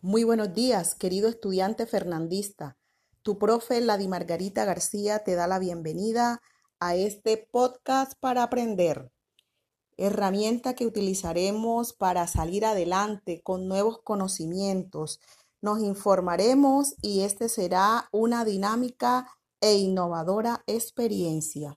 Muy buenos días, querido estudiante fernandista. Tu profe Ladi Margarita García te da la bienvenida a este podcast para aprender. Herramienta que utilizaremos para salir adelante con nuevos conocimientos. Nos informaremos y este será una dinámica e innovadora experiencia.